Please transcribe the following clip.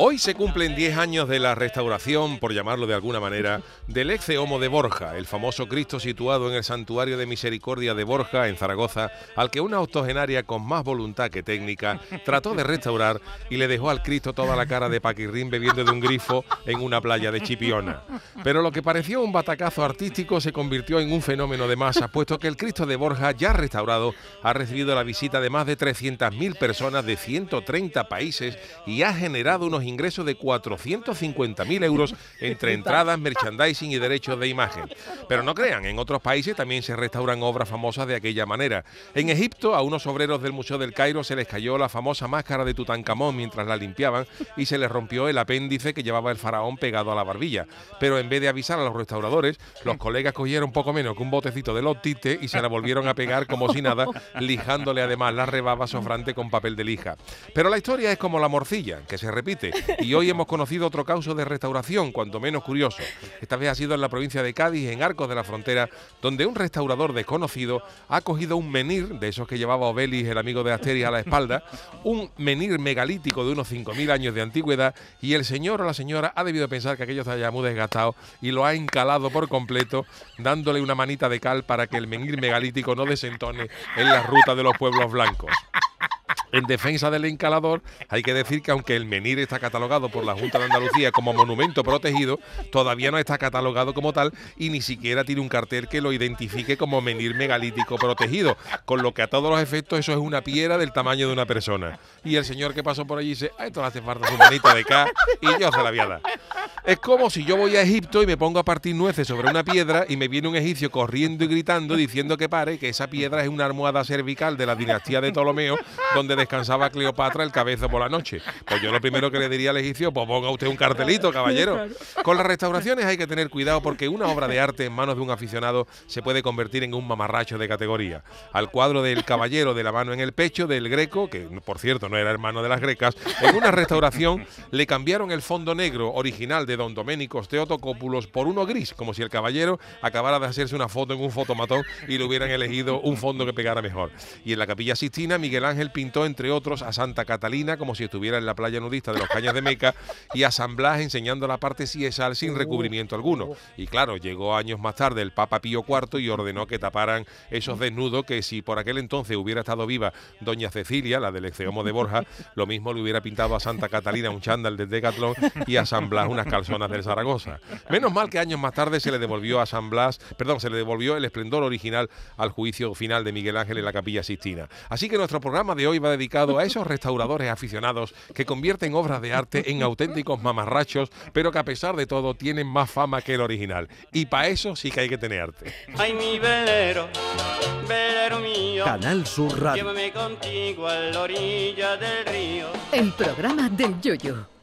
Hoy se cumplen 10 años de la restauración, por llamarlo de alguna manera, del ex Homo de Borja, el famoso Cristo situado en el Santuario de Misericordia de Borja, en Zaragoza, al que una octogenaria con más voluntad que técnica trató de restaurar y le dejó al Cristo toda la cara de paquirrín bebiendo de un grifo en una playa de Chipiona. Pero lo que pareció un batacazo artístico se convirtió en un fenómeno de masa, puesto que el Cristo de Borja, ya restaurado, ha recibido la visita de más de 300.000 personas de 130 países y ha generado unos ingreso de 450.000 euros entre entradas, merchandising y derechos de imagen. Pero no crean, en otros países también se restauran obras famosas de aquella manera. En Egipto, a unos obreros del Museo del Cairo se les cayó la famosa máscara de Tutankamón mientras la limpiaban y se les rompió el apéndice que llevaba el faraón pegado a la barbilla. Pero en vez de avisar a los restauradores, los colegas cogieron poco menos que un botecito de lotite y se la volvieron a pegar como si nada, lijándole además la rebaba sofrante con papel de lija. Pero la historia es como la morcilla, que se repite. Y hoy hemos conocido otro caso de restauración, cuanto menos curioso. Esta vez ha sido en la provincia de Cádiz, en Arcos de la Frontera, donde un restaurador desconocido ha cogido un menir, de esos que llevaba Obelis, el amigo de Asteris, a la espalda, un menir megalítico de unos 5.000 años de antigüedad, y el señor o la señora ha debido pensar que aquello está ya muy desgastado y lo ha encalado por completo, dándole una manita de cal para que el menir megalítico no desentone en la ruta de los pueblos blancos. En defensa del encalador, hay que decir que aunque el menir está catalogado por la Junta de Andalucía como monumento protegido, todavía no está catalogado como tal y ni siquiera tiene un cartel que lo identifique como menir megalítico protegido, con lo que a todos los efectos eso es una piedra del tamaño de una persona. Y el señor que pasó por allí dice, a esto le hace falta su manita de acá y yo se la voy. Es como si yo voy a Egipto y me pongo a partir nueces sobre una piedra y me viene un egipcio corriendo y gritando diciendo que pare, que esa piedra es una almohada cervical de la dinastía de Ptolomeo, donde descansaba Cleopatra el cabeza por la noche. Pues yo lo primero que le diría al egipcio, pues ponga usted un cartelito, caballero. Con las restauraciones hay que tener cuidado porque una obra de arte en manos de un aficionado se puede convertir en un mamarracho de categoría. Al cuadro del caballero de la mano en el pecho del greco, que por cierto no era hermano de las grecas, en una restauración le cambiaron el fondo negro original de don Doménico Teotocópulos por uno gris, como si el caballero acabara de hacerse una foto en un fotomatón y le hubieran elegido un fondo que pegara mejor. Y en la capilla Sistina, Miguel Ángel pintó, entre otros, a Santa Catalina como si estuviera en la playa nudista de los Cañas de Meca y a San Blas enseñando la parte ciesal sin recubrimiento alguno. Y claro, llegó años más tarde el Papa Pío IV y ordenó que taparan esos desnudos que si por aquel entonces hubiera estado viva doña Cecilia, la del Exeomo de Borja, lo mismo le hubiera pintado a Santa Catalina un chándal de Decathlon y a San Blas unas calzonas del Zaragoza. Menos mal que años más tarde se le devolvió a San Blas, perdón, se le devolvió el esplendor original al juicio final de Miguel Ángel en la Capilla Sistina. Así que nuestro programa de hoy va dedicado a esos restauradores aficionados que convierten obras de arte en auténticos mamarrachos, pero que a pesar de todo tienen más fama que el original. Y para eso sí que hay que tener arte. Ay, mi velero, velero mío, Canal Sur Radio. llévame contigo a la orilla del río. El programa del Yoyo.